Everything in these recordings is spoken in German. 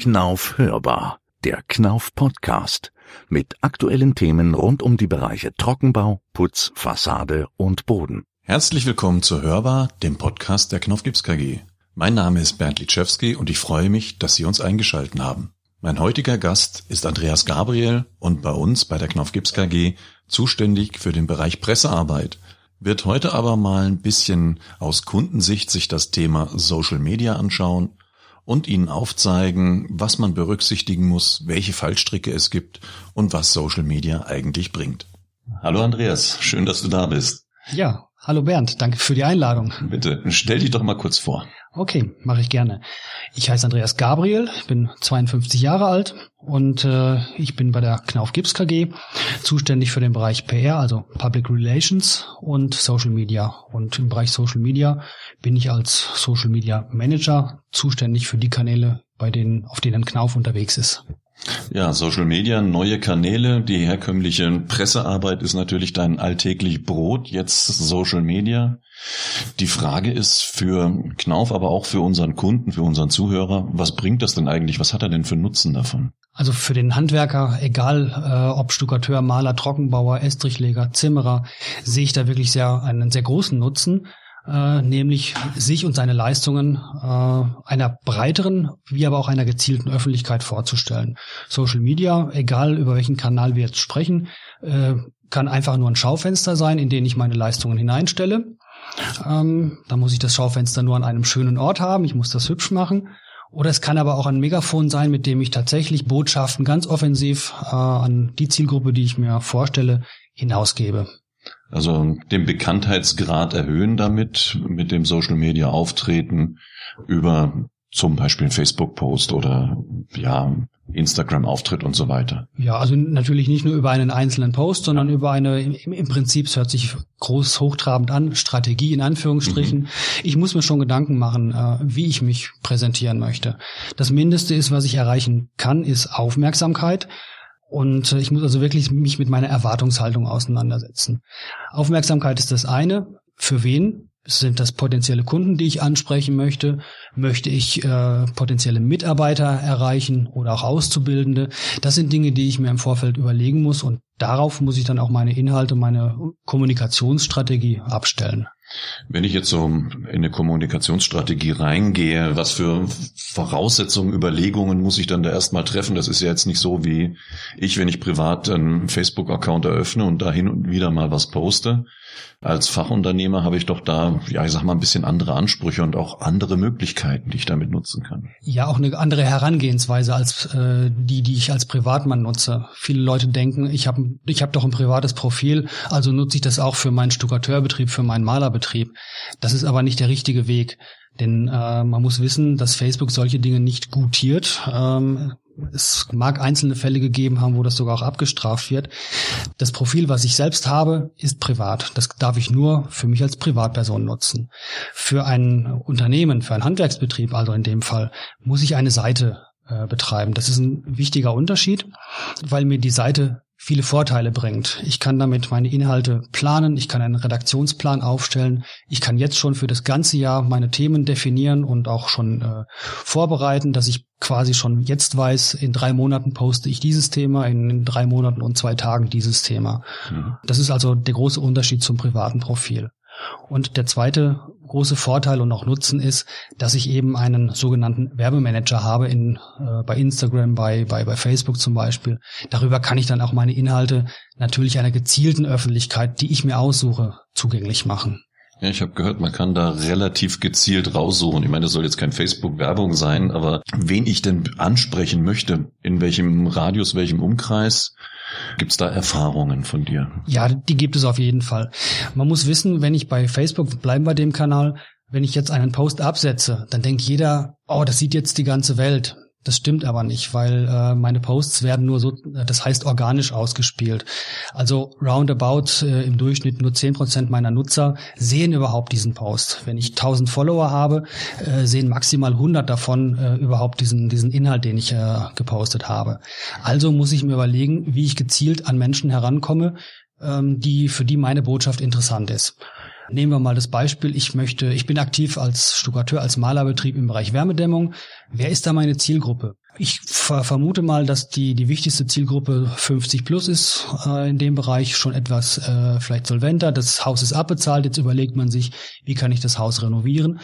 Knauf hörbar, der Knauf Podcast mit aktuellen Themen rund um die Bereiche Trockenbau, Putz, Fassade und Boden. Herzlich willkommen zu Hörbar, dem Podcast der Knauf Gips KG. Mein Name ist Bernd Litschewski und ich freue mich, dass Sie uns eingeschalten haben. Mein heutiger Gast ist Andreas Gabriel und bei uns bei der Knauf Gips KG zuständig für den Bereich Pressearbeit. Wird heute aber mal ein bisschen aus Kundensicht sich das Thema Social Media anschauen und Ihnen aufzeigen, was man berücksichtigen muss, welche Fallstricke es gibt und was Social Media eigentlich bringt. Hallo Andreas, schön, dass du da bist. Ja, hallo Bernd, danke für die Einladung. Bitte, stell dich doch mal kurz vor. Okay, mache ich gerne. Ich heiße Andreas Gabriel, bin 52 Jahre alt und äh, ich bin bei der Knauf Gips KG zuständig für den Bereich PR, also Public Relations und Social Media. Und im Bereich Social Media bin ich als Social Media Manager zuständig für die Kanäle, bei denen, auf denen Knauf unterwegs ist. Ja, Social Media, neue Kanäle, die herkömmliche Pressearbeit ist natürlich dein alltäglich Brot, jetzt Social Media. Die Frage ist für Knauf, aber auch für unseren Kunden, für unseren Zuhörer, was bringt das denn eigentlich? Was hat er denn für Nutzen davon? Also für den Handwerker, egal äh, ob Stuckateur, Maler, Trockenbauer, Estrichleger, Zimmerer, sehe ich da wirklich sehr einen sehr großen Nutzen, äh, nämlich sich und seine Leistungen äh, einer breiteren, wie aber auch einer gezielten Öffentlichkeit vorzustellen. Social Media, egal über welchen Kanal wir jetzt sprechen, äh, kann einfach nur ein Schaufenster sein, in den ich meine Leistungen hineinstelle. Ähm, da muss ich das Schaufenster nur an einem schönen Ort haben, ich muss das hübsch machen. Oder es kann aber auch ein Megafon sein, mit dem ich tatsächlich Botschaften ganz offensiv äh, an die Zielgruppe, die ich mir vorstelle, hinausgebe. Also den Bekanntheitsgrad erhöhen damit, mit dem Social Media Auftreten über zum Beispiel einen Facebook-Post oder ja, Instagram-Auftritt und so weiter. Ja, also natürlich nicht nur über einen einzelnen Post, sondern über eine, im, im Prinzip, es hört sich groß hochtrabend an, Strategie in Anführungsstrichen. Mhm. Ich muss mir schon Gedanken machen, äh, wie ich mich präsentieren möchte. Das Mindeste ist, was ich erreichen kann, ist Aufmerksamkeit. Und ich muss also wirklich mich mit meiner Erwartungshaltung auseinandersetzen. Aufmerksamkeit ist das eine. Für wen? Sind das potenzielle Kunden, die ich ansprechen möchte? Möchte ich äh, potenzielle Mitarbeiter erreichen oder auch Auszubildende? Das sind Dinge, die ich mir im Vorfeld überlegen muss und darauf muss ich dann auch meine Inhalte, meine Kommunikationsstrategie abstellen. Wenn ich jetzt so in eine Kommunikationsstrategie reingehe, was für Voraussetzungen, Überlegungen muss ich dann da erstmal treffen? Das ist ja jetzt nicht so wie ich, wenn ich privat einen Facebook-Account eröffne und da hin und wieder mal was poste. Als Fachunternehmer habe ich doch da, ja, ich sag mal, ein bisschen andere Ansprüche und auch andere Möglichkeiten, die ich damit nutzen kann. Ja, auch eine andere Herangehensweise als äh, die, die ich als Privatmann nutze. Viele Leute denken, ich habe ich hab doch ein privates Profil, also nutze ich das auch für meinen Stuckateurbetrieb, für meinen Malerbetrieb. Das ist aber nicht der richtige Weg. Denn äh, man muss wissen, dass Facebook solche Dinge nicht gutiert. Ähm, es mag einzelne Fälle gegeben haben, wo das sogar auch abgestraft wird. Das Profil, was ich selbst habe, ist privat. Das darf ich nur für mich als Privatperson nutzen. Für ein Unternehmen, für einen Handwerksbetrieb, also in dem Fall, muss ich eine Seite äh, betreiben. Das ist ein wichtiger Unterschied, weil mir die Seite viele Vorteile bringt. Ich kann damit meine Inhalte planen, ich kann einen Redaktionsplan aufstellen, ich kann jetzt schon für das ganze Jahr meine Themen definieren und auch schon äh, vorbereiten, dass ich quasi schon jetzt weiß, in drei Monaten poste ich dieses Thema, in drei Monaten und zwei Tagen dieses Thema. Mhm. Das ist also der große Unterschied zum privaten Profil. Und der zweite große Vorteil und auch Nutzen ist, dass ich eben einen sogenannten Werbemanager habe in, äh, bei Instagram, bei, bei, bei Facebook zum Beispiel. Darüber kann ich dann auch meine Inhalte natürlich einer gezielten Öffentlichkeit, die ich mir aussuche, zugänglich machen. Ja, ich habe gehört, man kann da relativ gezielt raussuchen. Ich meine, das soll jetzt kein Facebook-Werbung sein, aber wen ich denn ansprechen möchte, in welchem Radius, welchem Umkreis, Gibt es da Erfahrungen von dir? Ja, die gibt es auf jeden Fall. Man muss wissen, wenn ich bei Facebook bleiben bei dem Kanal, wenn ich jetzt einen Post absetze, dann denkt jeder, oh, das sieht jetzt die ganze Welt. Das stimmt aber nicht, weil äh, meine Posts werden nur so, das heißt organisch ausgespielt. Also roundabout äh, im Durchschnitt nur zehn Prozent meiner Nutzer sehen überhaupt diesen Post. Wenn ich 1000 Follower habe, äh, sehen maximal 100 davon äh, überhaupt diesen, diesen Inhalt, den ich äh, gepostet habe. Also muss ich mir überlegen, wie ich gezielt an Menschen herankomme, ähm, die, für die meine Botschaft interessant ist. Nehmen wir mal das Beispiel, ich möchte, ich bin aktiv als Stuckateur, als Malerbetrieb im Bereich Wärmedämmung. Wer ist da meine Zielgruppe? Ich ver vermute mal, dass die, die wichtigste Zielgruppe 50 plus ist, äh, in dem Bereich schon etwas äh, vielleicht solventer. Das Haus ist abbezahlt, jetzt überlegt man sich, wie kann ich das Haus renovieren.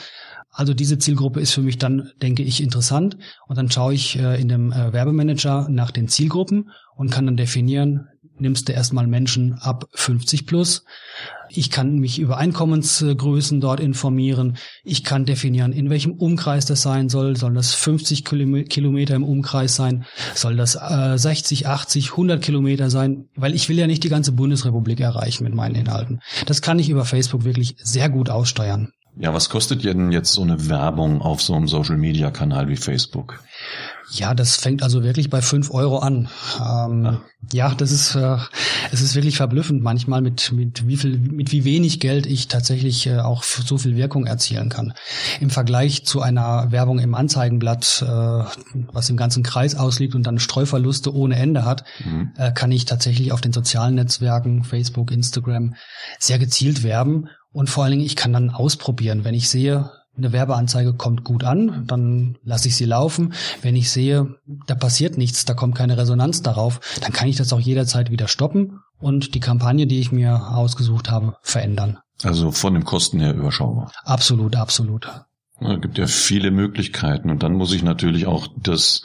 Also diese Zielgruppe ist für mich dann, denke ich, interessant. Und dann schaue ich äh, in dem äh, Werbemanager nach den Zielgruppen und kann dann definieren, nimmst du erstmal Menschen ab 50 plus. Ich kann mich über Einkommensgrößen dort informieren. Ich kann definieren, in welchem Umkreis das sein soll. Soll das 50 Kilometer im Umkreis sein? Soll das äh, 60, 80, 100 Kilometer sein? Weil ich will ja nicht die ganze Bundesrepublik erreichen mit meinen Inhalten. Das kann ich über Facebook wirklich sehr gut aussteuern. Ja, was kostet denn jetzt so eine Werbung auf so einem Social-Media-Kanal wie Facebook? Ja, das fängt also wirklich bei fünf Euro an. Ähm, ja, das ist äh, es ist wirklich verblüffend manchmal mit mit wie viel mit wie wenig Geld ich tatsächlich äh, auch so viel Wirkung erzielen kann. Im Vergleich zu einer Werbung im Anzeigenblatt, äh, was im ganzen Kreis ausliegt und dann Streuverluste ohne Ende hat, mhm. äh, kann ich tatsächlich auf den sozialen Netzwerken Facebook, Instagram sehr gezielt werben und vor allen Dingen ich kann dann ausprobieren, wenn ich sehe, eine Werbeanzeige kommt gut an, dann lasse ich sie laufen. Wenn ich sehe, da passiert nichts, da kommt keine Resonanz darauf, dann kann ich das auch jederzeit wieder stoppen und die Kampagne, die ich mir ausgesucht habe, verändern. Also von den Kosten her überschaubar. Absolut, absolut. Es gibt ja viele Möglichkeiten und dann muss ich natürlich auch das,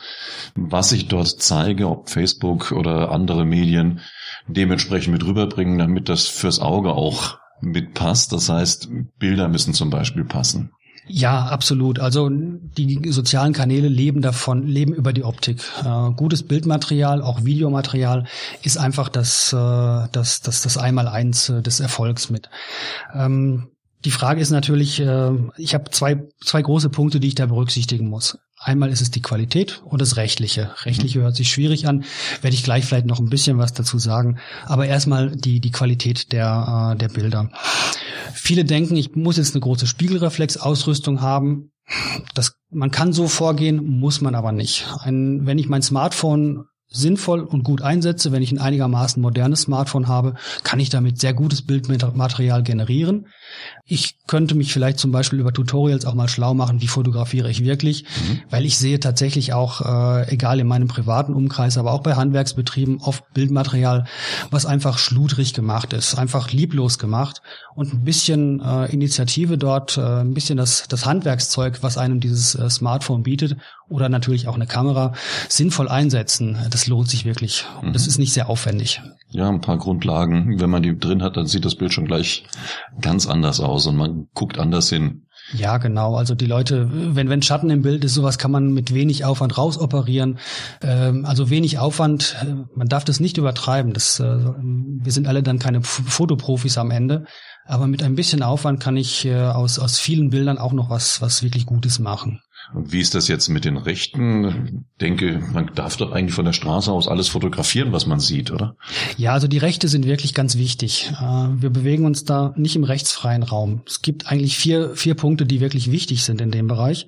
was ich dort zeige, ob Facebook oder andere Medien, dementsprechend mit rüberbringen, damit das fürs Auge auch mitpasst. Das heißt, Bilder müssen zum Beispiel passen. Ja, absolut. Also die sozialen Kanäle leben davon, leben über die Optik. Äh, gutes Bildmaterial, auch Videomaterial ist einfach das, äh, das, das, das Einmaleins äh, des Erfolgs mit. Ähm, die Frage ist natürlich, äh, ich habe zwei, zwei große Punkte, die ich da berücksichtigen muss. Einmal ist es die Qualität und das Rechtliche. Rechtliche hört sich schwierig an, werde ich gleich vielleicht noch ein bisschen was dazu sagen. Aber erstmal die, die Qualität der, äh, der Bilder. Viele denken, ich muss jetzt eine große Spiegelreflexausrüstung haben. Das, man kann so vorgehen, muss man aber nicht. Ein, wenn ich mein Smartphone sinnvoll und gut einsetze, wenn ich ein einigermaßen modernes Smartphone habe, kann ich damit sehr gutes Bildmaterial generieren. Ich könnte mich vielleicht zum Beispiel über Tutorials auch mal schlau machen, wie fotografiere ich wirklich, mhm. weil ich sehe tatsächlich auch, äh, egal in meinem privaten Umkreis, aber auch bei Handwerksbetrieben, oft Bildmaterial, was einfach schludrig gemacht ist, einfach lieblos gemacht und ein bisschen äh, Initiative dort, äh, ein bisschen das, das Handwerkszeug, was einem dieses äh, Smartphone bietet oder natürlich auch eine Kamera sinnvoll einsetzen. Das lohnt sich wirklich. Und das mhm. ist nicht sehr aufwendig. Ja, ein paar Grundlagen. Wenn man die drin hat, dann sieht das Bild schon gleich ganz anders aus und man guckt anders hin. Ja, genau. Also die Leute, wenn, wenn Schatten im Bild ist, sowas kann man mit wenig Aufwand rausoperieren. Ähm, also wenig Aufwand, äh, man darf das nicht übertreiben. Das, äh, wir sind alle dann keine Fotoprofis am Ende. Aber mit ein bisschen Aufwand kann ich äh, aus, aus vielen Bildern auch noch was, was wirklich Gutes machen. Und wie ist das jetzt mit den Rechten? Ich denke, man darf doch eigentlich von der Straße aus alles fotografieren, was man sieht, oder? Ja, also die Rechte sind wirklich ganz wichtig. Äh, wir bewegen uns da nicht im rechtsfreien Raum. Es gibt eigentlich vier, vier Punkte, die wirklich wichtig sind in dem Bereich.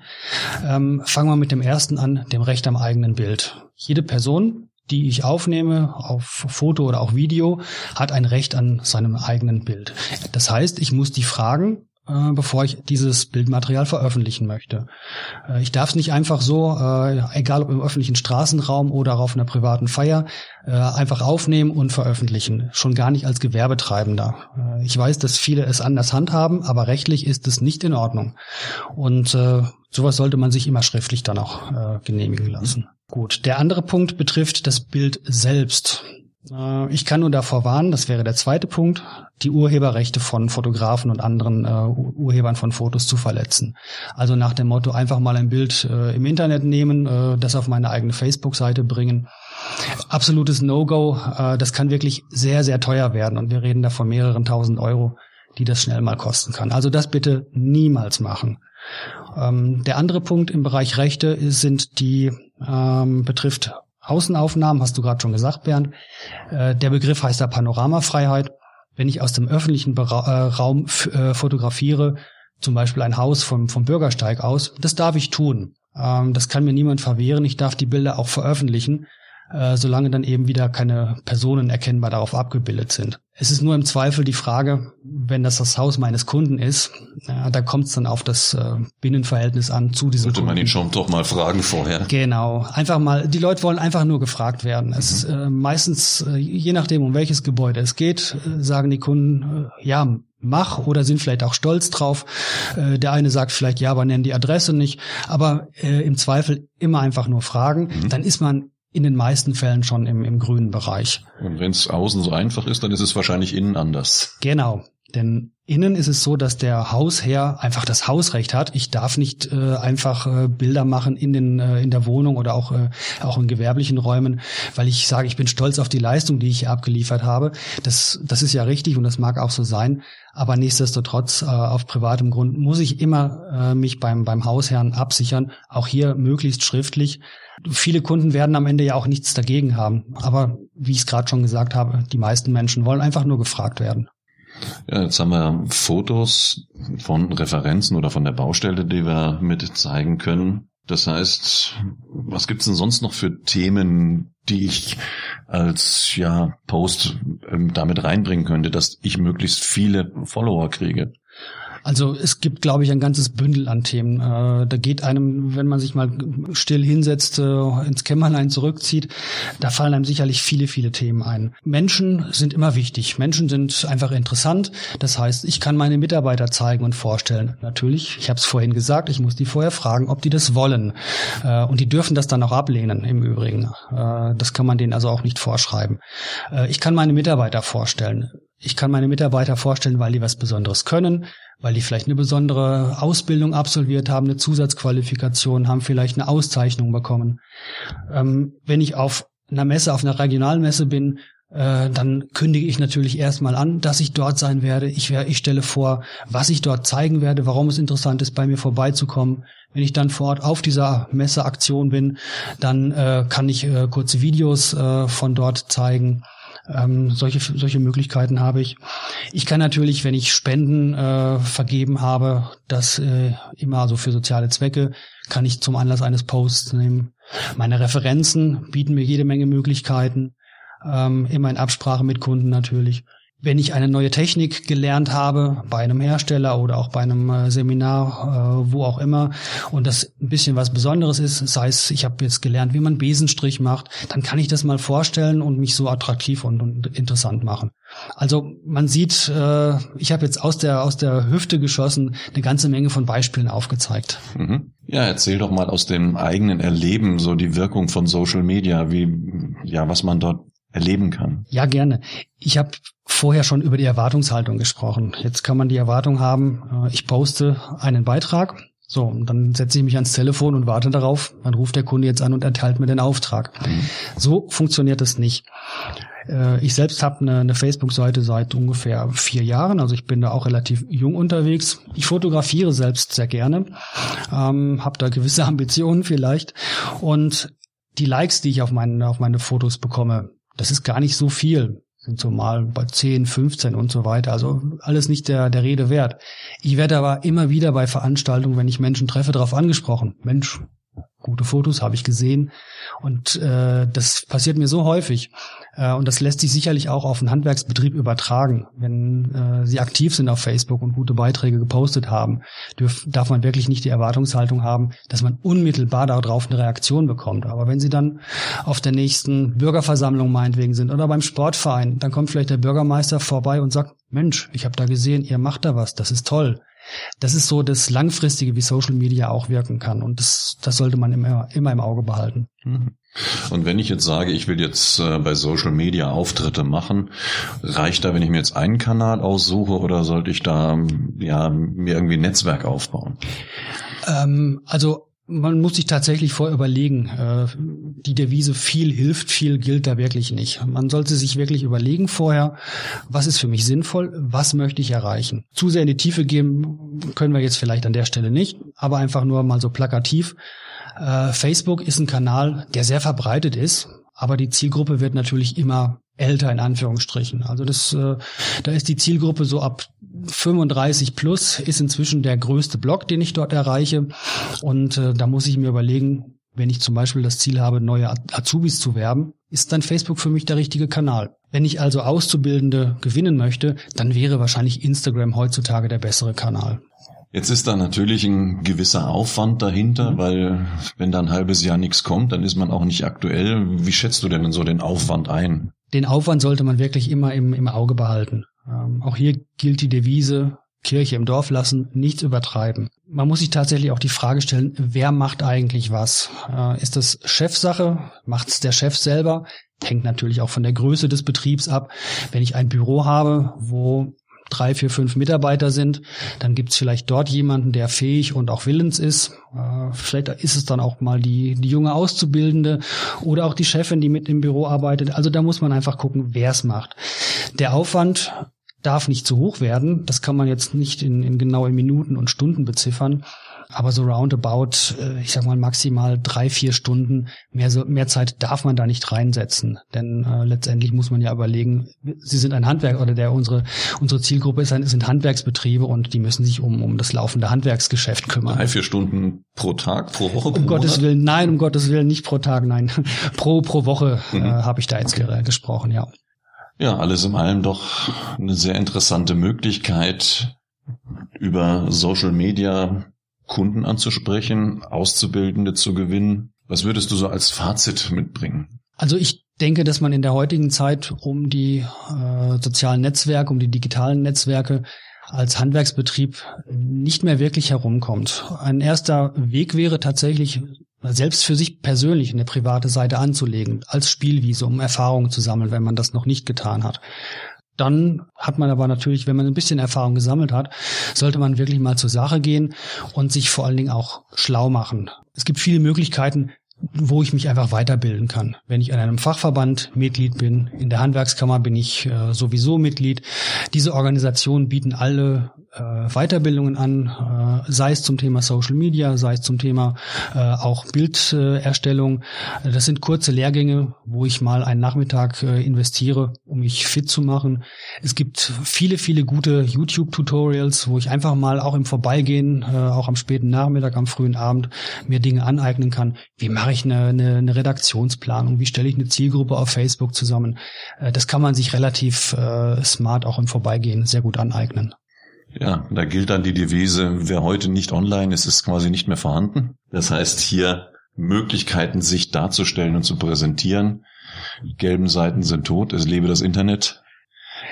Ähm, fangen wir mit dem ersten an, dem Recht am eigenen Bild. Jede Person, die ich aufnehme, auf Foto oder auch Video, hat ein Recht an seinem eigenen Bild. Das heißt, ich muss die Fragen äh, bevor ich dieses Bildmaterial veröffentlichen möchte. Äh, ich darf es nicht einfach so, äh, egal ob im öffentlichen Straßenraum oder auf einer privaten Feier, einfach aufnehmen und veröffentlichen. Schon gar nicht als Gewerbetreibender. Ich weiß, dass viele es anders handhaben, aber rechtlich ist es nicht in Ordnung. Und sowas sollte man sich immer schriftlich dann auch genehmigen lassen. Gut, der andere Punkt betrifft das Bild selbst. Äh, ich kann nur davor warnen, das wäre der zweite Punkt, die Urheberrechte von Fotografen und anderen äh, Urhebern von Fotos zu verletzen. Also nach dem Motto einfach mal ein Bild äh, im Internet nehmen, äh, das auf meine eigene Facebook-Seite bringen. Absolutes No-Go. Äh, das kann wirklich sehr, sehr teuer werden und wir reden da von mehreren tausend Euro, die das schnell mal kosten kann. Also das bitte niemals machen. Ähm, der andere Punkt im Bereich Rechte sind die ähm, betrifft Außenaufnahmen, hast du gerade schon gesagt, Bernd. Äh, der Begriff heißt da Panoramafreiheit. Wenn ich aus dem öffentlichen Bera äh, Raum äh, fotografiere, zum Beispiel ein Haus vom, vom Bürgersteig aus, das darf ich tun. Ähm, das kann mir niemand verwehren. Ich darf die Bilder auch veröffentlichen. Äh, solange dann eben wieder keine Personen erkennbar darauf abgebildet sind. Es ist nur im Zweifel die Frage, wenn das das Haus meines Kunden ist, ja, da kommt es dann auf das äh, Binnenverhältnis an zu diesem Sollte Kunden. man ihn schon doch mal fragen vorher. Genau, einfach mal, die Leute wollen einfach nur gefragt werden. Mhm. Es äh, meistens, äh, je nachdem, um welches Gebäude es geht, äh, sagen die Kunden, äh, ja, mach oder sind vielleicht auch stolz drauf. Äh, der eine sagt vielleicht, ja, aber nennen die Adresse nicht. Aber äh, im Zweifel immer einfach nur fragen. Mhm. Dann ist man in den meisten Fällen schon im, im grünen Bereich. Und wenn es außen so einfach ist, dann ist es wahrscheinlich innen anders. Genau. Denn innen ist es so, dass der Hausherr einfach das Hausrecht hat. Ich darf nicht äh, einfach äh, Bilder machen in den äh, in der Wohnung oder auch äh, auch in gewerblichen Räumen, weil ich sage, ich bin stolz auf die Leistung, die ich hier abgeliefert habe. Das das ist ja richtig und das mag auch so sein. Aber nichtsdestotrotz äh, auf privatem Grund muss ich immer äh, mich beim beim Hausherrn absichern. Auch hier möglichst schriftlich. Viele Kunden werden am Ende ja auch nichts dagegen haben. Aber wie ich es gerade schon gesagt habe, die meisten Menschen wollen einfach nur gefragt werden. Ja, jetzt haben wir Fotos von Referenzen oder von der Baustelle, die wir mit zeigen können. Das heißt, was gibt's denn sonst noch für Themen, die ich als ja Post ähm, damit reinbringen könnte, dass ich möglichst viele Follower kriege? Also es gibt, glaube ich, ein ganzes Bündel an Themen. Äh, da geht einem, wenn man sich mal still hinsetzt, äh, ins Kämmerlein zurückzieht, da fallen einem sicherlich viele, viele Themen ein. Menschen sind immer wichtig. Menschen sind einfach interessant. Das heißt, ich kann meine Mitarbeiter zeigen und vorstellen. Natürlich, ich habe es vorhin gesagt, ich muss die vorher fragen, ob die das wollen. Äh, und die dürfen das dann auch ablehnen, im Übrigen. Äh, das kann man denen also auch nicht vorschreiben. Äh, ich kann meine Mitarbeiter vorstellen. Ich kann meine Mitarbeiter vorstellen, weil die was Besonderes können, weil die vielleicht eine besondere Ausbildung absolviert haben, eine Zusatzqualifikation haben, vielleicht eine Auszeichnung bekommen. Ähm, wenn ich auf einer Messe, auf einer Regionalmesse bin, äh, dann kündige ich natürlich erstmal an, dass ich dort sein werde. Ich, ich stelle vor, was ich dort zeigen werde, warum es interessant ist, bei mir vorbeizukommen. Wenn ich dann vor Ort auf dieser Messeaktion bin, dann äh, kann ich äh, kurze Videos äh, von dort zeigen. Ähm, solche, solche Möglichkeiten habe ich. Ich kann natürlich, wenn ich Spenden äh, vergeben habe, das äh, immer so für soziale Zwecke, kann ich zum Anlass eines Posts nehmen. Meine Referenzen bieten mir jede Menge Möglichkeiten, ähm, immer in Absprache mit Kunden natürlich wenn ich eine neue Technik gelernt habe, bei einem Hersteller oder auch bei einem äh, Seminar, äh, wo auch immer, und das ein bisschen was Besonderes ist, sei es, ich habe jetzt gelernt, wie man Besenstrich macht, dann kann ich das mal vorstellen und mich so attraktiv und, interessant machen. Also man sieht, äh, ich habe jetzt aus der aus der Hüfte geschossen eine ganze Menge von Beispielen aufgezeigt. Mhm. Ja, erzähl doch mal aus dem eigenen Erleben so die Wirkung von Social Media, wie ja, was man dort erleben kann. Ja, gerne. Ich habe vorher schon über die Erwartungshaltung gesprochen. Jetzt kann man die Erwartung haben, äh, ich poste einen Beitrag. So, und dann setze ich mich ans Telefon und warte darauf, dann ruft der Kunde jetzt an und erteilt mir den Auftrag. Mhm. So funktioniert das nicht. Äh, ich selbst habe eine, eine Facebook-Seite seit ungefähr vier Jahren, also ich bin da auch relativ jung unterwegs. Ich fotografiere selbst sehr gerne, ähm, habe da gewisse Ambitionen vielleicht und die Likes, die ich auf, meine auf meine Fotos bekomme, das ist gar nicht so viel. Sind so mal bei 10, 15 und so weiter. Also alles nicht der, der Rede wert. Ich werde aber immer wieder bei Veranstaltungen, wenn ich Menschen treffe, darauf angesprochen. Mensch, gute Fotos habe ich gesehen. Und äh, das passiert mir so häufig. Äh, und das lässt sich sicherlich auch auf einen Handwerksbetrieb übertragen. Wenn äh, Sie aktiv sind auf Facebook und gute Beiträge gepostet haben, dürf, darf man wirklich nicht die Erwartungshaltung haben, dass man unmittelbar darauf eine Reaktion bekommt. Aber wenn Sie dann auf der nächsten Bürgerversammlung meinetwegen sind oder beim Sportverein, dann kommt vielleicht der Bürgermeister vorbei und sagt, Mensch, ich habe da gesehen, ihr macht da was, das ist toll. Das ist so das Langfristige, wie Social Media auch wirken kann. Und das, das sollte man immer, immer im Auge behalten. Mhm. Und wenn ich jetzt sage, ich will jetzt äh, bei Social Media Auftritte machen, reicht da, wenn ich mir jetzt einen Kanal aussuche oder sollte ich da ja mir irgendwie ein Netzwerk aufbauen? Ähm, also man muss sich tatsächlich vor überlegen. Äh, die Devise viel hilft, viel gilt da wirklich nicht. Man sollte sich wirklich überlegen vorher, was ist für mich sinnvoll, was möchte ich erreichen. Zu sehr in die Tiefe gehen können wir jetzt vielleicht an der Stelle nicht, aber einfach nur mal so plakativ. Äh, Facebook ist ein Kanal, der sehr verbreitet ist, aber die Zielgruppe wird natürlich immer älter in Anführungsstrichen. Also das, äh, da ist die Zielgruppe so ab 35 plus ist inzwischen der größte Block, den ich dort erreiche. Und äh, da muss ich mir überlegen, Wenn ich zum Beispiel das Ziel habe, neue Azubis zu werben, ist dann Facebook für mich der richtige Kanal. Wenn ich also Auszubildende gewinnen möchte, dann wäre wahrscheinlich Instagram heutzutage der bessere Kanal. Jetzt ist da natürlich ein gewisser Aufwand dahinter, mhm. weil wenn da ein halbes Jahr nichts kommt, dann ist man auch nicht aktuell. Wie schätzt du denn so den Aufwand ein? Den Aufwand sollte man wirklich immer im, im Auge behalten. Ähm, auch hier gilt die Devise, Kirche im Dorf lassen, nichts übertreiben. Man muss sich tatsächlich auch die Frage stellen, wer macht eigentlich was? Äh, ist das Chefsache? Macht es der Chef selber? Hängt natürlich auch von der Größe des Betriebs ab. Wenn ich ein Büro habe, wo drei, vier, fünf Mitarbeiter sind, dann gibt es vielleicht dort jemanden, der fähig und auch willens ist. Äh, vielleicht ist es dann auch mal die, die junge Auszubildende oder auch die Chefin, die mit im Büro arbeitet. Also da muss man einfach gucken, wer es macht. Der Aufwand darf nicht zu hoch werden. Das kann man jetzt nicht in, in genaue Minuten und Stunden beziffern. Aber so roundabout, äh, ich sag mal maximal drei, vier Stunden, mehr, so, mehr Zeit darf man da nicht reinsetzen. Denn äh, letztendlich muss man ja überlegen, sie sind ein Handwerk oder der unsere, unsere Zielgruppe ist ein, sind Handwerksbetriebe und die müssen sich um, um das laufende Handwerksgeschäft kümmern. Drei, vier Stunden pro Tag, pro Woche? Pro um Gottes Willen, nein, um Gottes Willen, nicht pro Tag, nein. pro, pro Woche mhm. äh, habe ich da jetzt gesprochen, ja. Ja, alles in allem doch eine sehr interessante Möglichkeit, über Social Media Kunden anzusprechen, Auszubildende zu gewinnen. Was würdest du so als Fazit mitbringen? Also ich denke, dass man in der heutigen Zeit um die äh, sozialen Netzwerke, um die digitalen Netzwerke als Handwerksbetrieb nicht mehr wirklich herumkommt. Ein erster Weg wäre tatsächlich, selbst für sich persönlich eine private Seite anzulegen, als Spielwiese, um Erfahrungen zu sammeln, wenn man das noch nicht getan hat. Dann hat man aber natürlich, wenn man ein bisschen Erfahrung gesammelt hat, sollte man wirklich mal zur Sache gehen und sich vor allen Dingen auch schlau machen. Es gibt viele Möglichkeiten, wo ich mich einfach weiterbilden kann. Wenn ich an einem Fachverband Mitglied bin, in der Handwerkskammer bin ich äh, sowieso Mitglied. Diese Organisationen bieten alle äh, Weiterbildungen an, äh, sei es zum Thema Social Media, sei es zum Thema äh, auch Bilderstellung. Das sind kurze Lehrgänge, wo ich mal einen Nachmittag äh, investiere, um mich fit zu machen. Es gibt viele, viele gute YouTube-Tutorials, wo ich einfach mal auch im Vorbeigehen, äh, auch am späten Nachmittag, am frühen Abend mir Dinge aneignen kann. Wie mache ich eine, eine, eine Redaktionsplanung? Wie stelle ich eine Zielgruppe auf Facebook zusammen? Äh, das kann man sich relativ äh, smart auch im Vorbeigehen sehr gut aneignen. Ja, da gilt dann die Devise, wer heute nicht online ist, ist quasi nicht mehr vorhanden. Das heißt, hier Möglichkeiten, sich darzustellen und zu präsentieren. Die gelben Seiten sind tot, es lebe das Internet.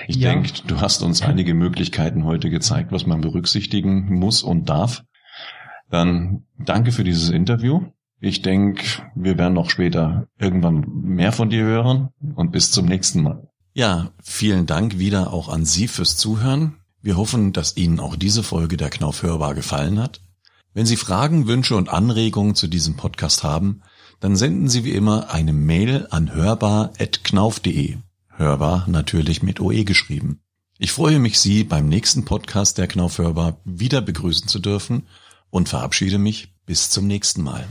Ich ja. denke, du hast uns einige Möglichkeiten heute gezeigt, was man berücksichtigen muss und darf. Dann danke für dieses Interview. Ich denke, wir werden noch später irgendwann mehr von dir hören und bis zum nächsten Mal. Ja, vielen Dank wieder auch an Sie fürs Zuhören. Wir hoffen, dass Ihnen auch diese Folge der Knauf Hörbar gefallen hat. Wenn Sie Fragen, Wünsche und Anregungen zu diesem Podcast haben, dann senden Sie wie immer eine Mail an hörbar.knauf.de. Hörbar natürlich mit OE geschrieben. Ich freue mich, Sie beim nächsten Podcast der Knauf Hörbar wieder begrüßen zu dürfen und verabschiede mich bis zum nächsten Mal.